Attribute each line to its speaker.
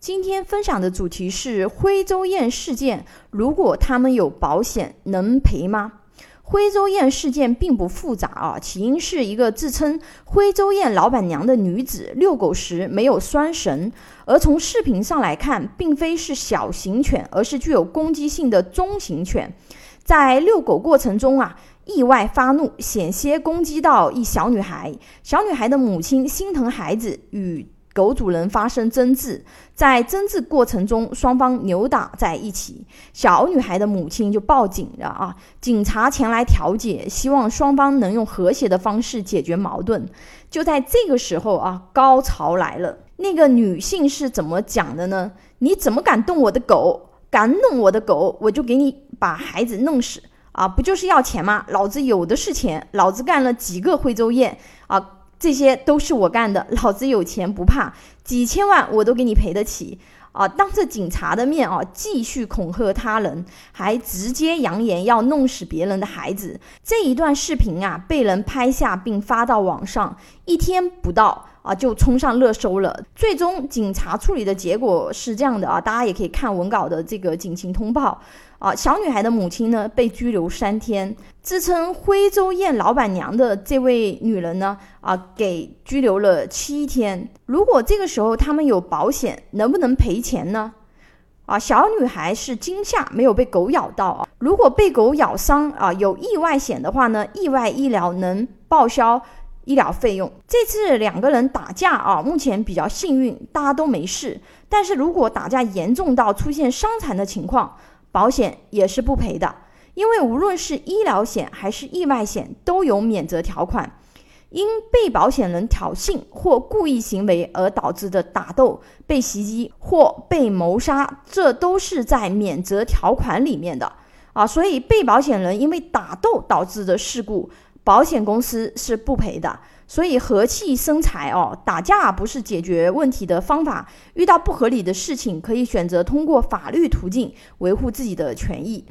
Speaker 1: 今天分享的主题是徽州宴事件，如果他们有保险，能赔吗？徽州宴事件并不复杂啊，起因是一个自称徽州宴老板娘的女子遛狗时没有拴绳，而从视频上来看，并非是小型犬，而是具有攻击性的中型犬，在遛狗过程中啊，意外发怒，险些攻击到一小女孩，小女孩的母亲心疼孩子与。狗主人发生争执，在争执过程中，双方扭打在一起。小女孩的母亲就报警了啊！警察前来调解，希望双方能用和谐的方式解决矛盾。就在这个时候啊，高潮来了。那个女性是怎么讲的呢？你怎么敢动我的狗？敢弄我的狗，我就给你把孩子弄死啊！不就是要钱吗？老子有的是钱，老子干了几个徽州宴啊！这些都是我干的，老子有钱不怕，几千万我都给你赔得起啊！当着警察的面啊，继续恐吓他人，还直接扬言要弄死别人的孩子。这一段视频啊，被人拍下并发到网上，一天不到啊，就冲上热搜了。最终警察处理的结果是这样的啊，大家也可以看文稿的这个警情通报。啊，小女孩的母亲呢被拘留三天，自称徽州宴老板娘的这位女人呢，啊，给拘留了七天。如果这个时候他们有保险，能不能赔钱呢？啊，小女孩是惊吓，没有被狗咬到啊。如果被狗咬伤啊，有意外险的话呢，意外医疗能报销医疗费用。这次两个人打架啊，目前比较幸运，大家都没事。但是如果打架严重到出现伤残的情况，保险也是不赔的，因为无论是医疗险还是意外险都有免责条款。因被保险人挑衅或故意行为而导致的打斗、被袭击或被谋杀，这都是在免责条款里面的啊。所以被保险人因为打斗导致的事故，保险公司是不赔的。所以和气生财哦，打架不是解决问题的方法。遇到不合理的事情，可以选择通过法律途径维护自己的权益。